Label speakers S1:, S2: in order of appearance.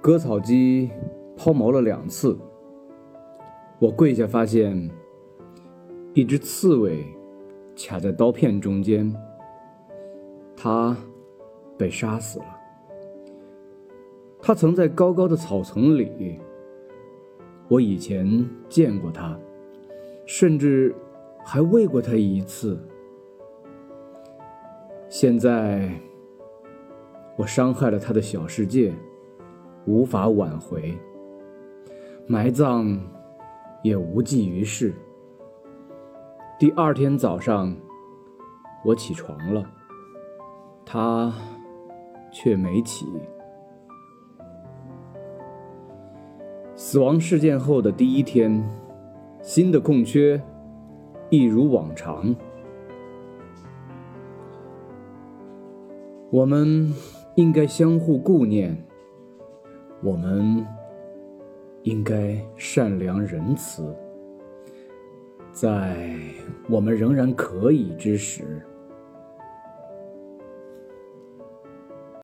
S1: 割草机抛锚了两次，我跪下发现一只刺猬卡在刀片中间，它被杀死了。它曾在高高的草丛里，我以前见过它，甚至还喂过它一次。现在。我伤害了他的小世界，无法挽回。埋葬也无济于事。第二天早上，我起床了，他却没起。死亡事件后的第一天，新的空缺一如往常。我们。应该相互顾念，我们应该善良仁慈，在我们仍然可以之时。